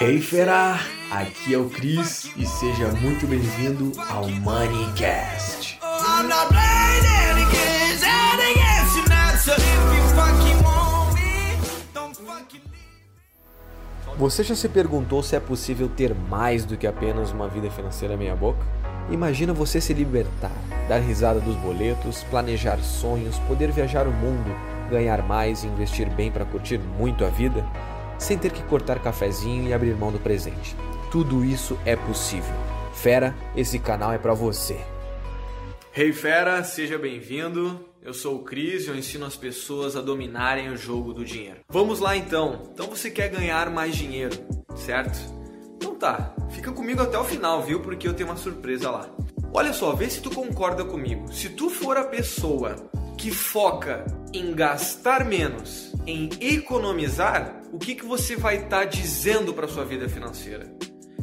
Hey fera, aqui é o Cris e seja muito bem-vindo ao Moneycast. Você já se perguntou se é possível ter mais do que apenas uma vida financeira meia boca? Imagina você se libertar, dar risada dos boletos, planejar sonhos, poder viajar o mundo, ganhar mais e investir bem para curtir muito a vida, sem ter que cortar cafezinho e abrir mão do presente. Tudo isso é possível. Fera, esse canal é para você. Hey fera, seja bem-vindo. Eu sou o Cris e eu ensino as pessoas a dominarem o jogo do dinheiro. Vamos lá então. Então você quer ganhar mais dinheiro, certo? Então tá, fica comigo até o final, viu? Porque eu tenho uma surpresa lá. Olha só, vê se tu concorda comigo. Se tu for a pessoa que foca em gastar menos, em economizar, o que, que você vai estar tá dizendo para sua vida financeira?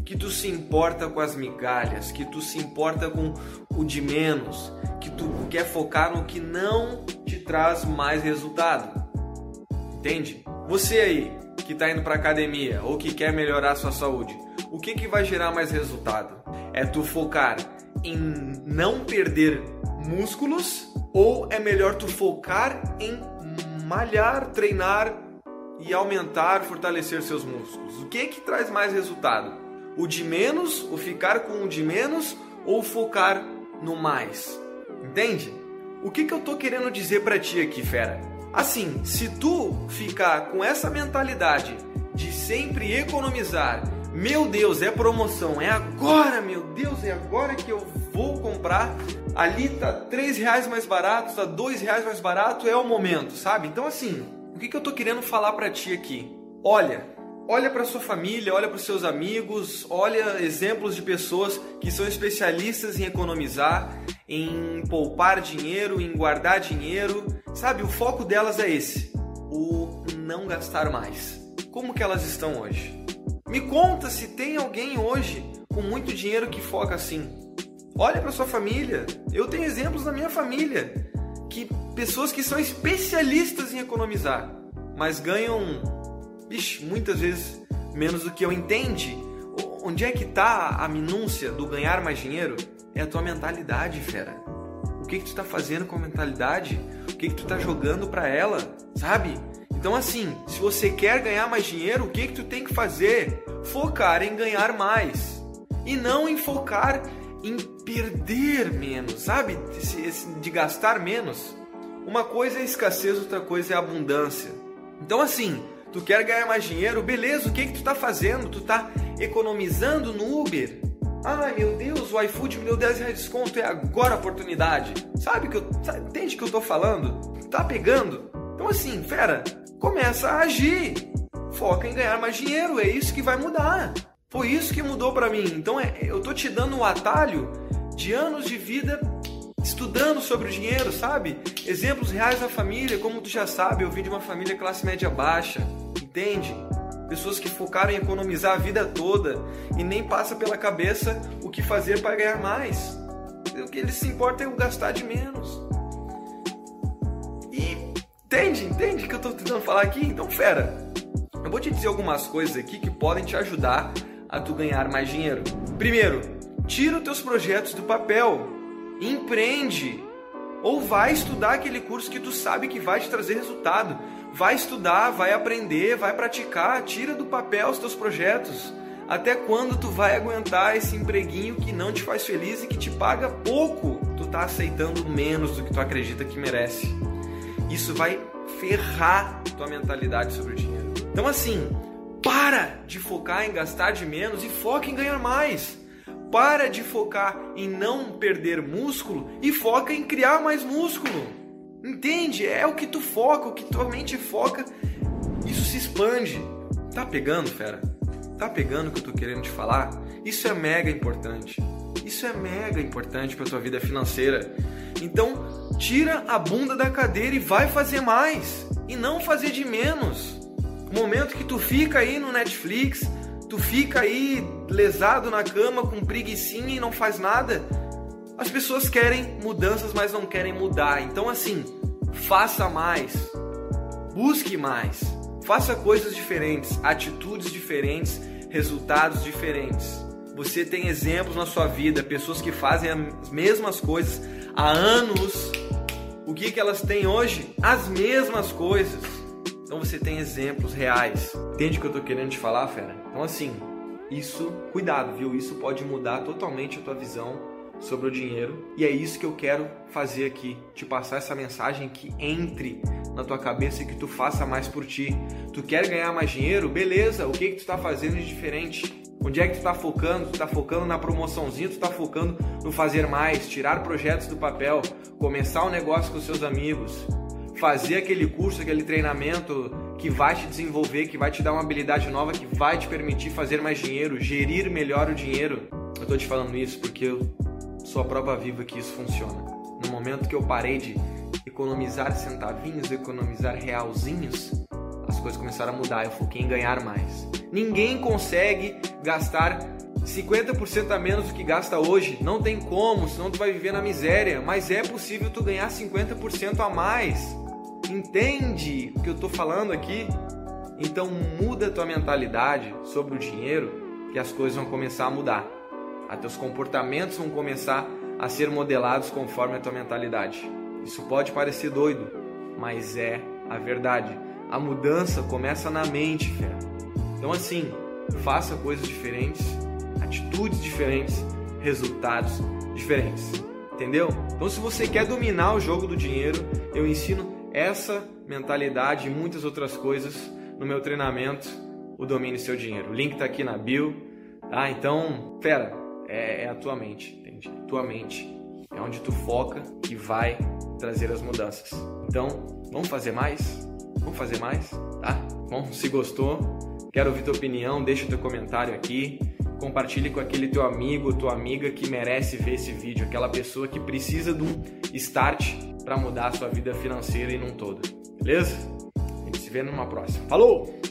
Que tu se importa com as migalhas, que tu se importa com o de menos, que tu quer focar no que não te traz mais resultado. Entende? Você aí que está indo para academia ou que quer melhorar sua saúde, o que, que vai gerar mais resultado? É tu focar em não perder músculos ou é melhor tu focar em malhar, treinar e aumentar, fortalecer seus músculos? O que que traz mais resultado? O de menos, o ficar com o de menos ou focar no mais? Entende? O que que eu tô querendo dizer para ti aqui, fera? Assim, se tu ficar com essa mentalidade de sempre economizar meu Deus, é promoção, é agora, meu Deus, é agora que eu vou comprar. Ali tá três reais mais barato, tá dois reais mais barato, é o momento, sabe? Então assim, o que, que eu tô querendo falar para ti aqui? Olha, olha para sua família, olha para seus amigos, olha exemplos de pessoas que são especialistas em economizar, em poupar dinheiro, em guardar dinheiro, sabe? O foco delas é esse, o não gastar mais. Como que elas estão hoje? Me conta se tem alguém hoje com muito dinheiro que foca assim. Olha para sua família. Eu tenho exemplos na minha família que pessoas que são especialistas em economizar, mas ganham, bicho, muitas vezes menos do que eu entende. Onde é que está a minúcia do ganhar mais dinheiro? É a tua mentalidade, fera. O que que tu está fazendo com a mentalidade? O que que tu está jogando para ela, sabe? Então assim, se você quer ganhar mais dinheiro, o que que tu tem que fazer? Focar em ganhar mais e não em focar em perder menos, sabe? De gastar menos. Uma coisa é escassez, outra coisa é abundância. Então assim, tu quer ganhar mais dinheiro, beleza? O que que tu tá fazendo? Tu tá economizando no Uber? Ai meu Deus, o iFood me deu 10 reais de desconto, é agora a oportunidade. Sabe que eu. Sabe, entende o que eu tô falando? Tá pegando? Então assim, fera, começa a agir. Foca em ganhar mais dinheiro, é isso que vai mudar. Foi isso que mudou para mim. Então é, eu tô te dando um atalho de anos de vida estudando sobre o dinheiro, sabe? Exemplos reais da família, como tu já sabe, eu vim de uma família classe média baixa, entende? Pessoas que focaram em economizar a vida toda e nem passa pela cabeça o que fazer para ganhar mais. O que eles se importam é o gastar de menos. Entende? Entende o que eu estou tentando falar aqui? Então, fera, eu vou te dizer algumas coisas aqui que podem te ajudar a tu ganhar mais dinheiro. Primeiro, tira os teus projetos do papel, empreende ou vai estudar aquele curso que tu sabe que vai te trazer resultado. Vai estudar, vai aprender, vai praticar, tira do papel os teus projetos. Até quando tu vai aguentar esse empreguinho que não te faz feliz e que te paga pouco? Tu tá aceitando menos do que tu acredita que merece. Isso vai ferrar tua mentalidade sobre o dinheiro. Então assim, para de focar em gastar de menos e foca em ganhar mais. Para de focar em não perder músculo e foca em criar mais músculo. Entende? É o que tu foca, o que tua mente foca, isso se expande. Tá pegando, fera? Tá pegando o que eu tô querendo te falar? Isso é mega importante. Isso é mega importante para tua vida financeira. Então, tira a bunda da cadeira e vai fazer mais e não fazer de menos. O momento que tu fica aí no Netflix, tu fica aí lesado na cama com preguiçinha e não faz nada, as pessoas querem mudanças, mas não querem mudar. Então assim, faça mais. Busque mais. faça coisas diferentes, atitudes diferentes, resultados diferentes. Você tem exemplos na sua vida, pessoas que fazem as mesmas coisas há anos. O que, que elas têm hoje? As mesmas coisas. Então você tem exemplos reais. Entende o que eu estou querendo te falar, fera? Então assim, isso, cuidado, viu? Isso pode mudar totalmente a tua visão sobre o dinheiro. E é isso que eu quero fazer aqui, te passar essa mensagem que entre na tua cabeça e que tu faça mais por ti. Tu quer ganhar mais dinheiro? Beleza, o que que tu está fazendo de diferente? Onde é que tu está focando? Tu está focando na promoçãozinha, tu está focando no fazer mais, tirar projetos do papel, começar um negócio com seus amigos, fazer aquele curso, aquele treinamento que vai te desenvolver, que vai te dar uma habilidade nova, que vai te permitir fazer mais dinheiro, gerir melhor o dinheiro. Eu estou te falando isso porque eu sou a prova viva que isso funciona. No momento que eu parei de economizar centavinhos, economizar realzinhos, as coisas começaram a mudar. Eu foquei em ganhar mais. Ninguém consegue gastar 50% a menos do que gasta hoje. Não tem como, senão tu vai viver na miséria. Mas é possível tu ganhar 50% a mais. Entende o que eu estou falando aqui? Então muda a tua mentalidade sobre o dinheiro que as coisas vão começar a mudar. Os teus comportamentos vão começar a ser modelados conforme a tua mentalidade. Isso pode parecer doido, mas é a verdade. A mudança começa na mente, fé. Então assim, faça coisas diferentes, atitudes diferentes, resultados diferentes. Entendeu? Então se você quer dominar o jogo do dinheiro, eu ensino essa mentalidade e muitas outras coisas no meu treinamento, o Domine Seu Dinheiro. O link está aqui na bio, tá? Então, fera, é, é a tua mente, entende? Tua mente é onde tu foca e vai trazer as mudanças. Então, vamos fazer mais? Vamos fazer mais, tá? Bom, se gostou, quero ouvir tua opinião, deixa teu comentário aqui, compartilhe com aquele teu amigo, tua amiga que merece ver esse vídeo, aquela pessoa que precisa de um start para mudar a sua vida financeira e num todo. Beleza? A gente se vê numa próxima. Falou!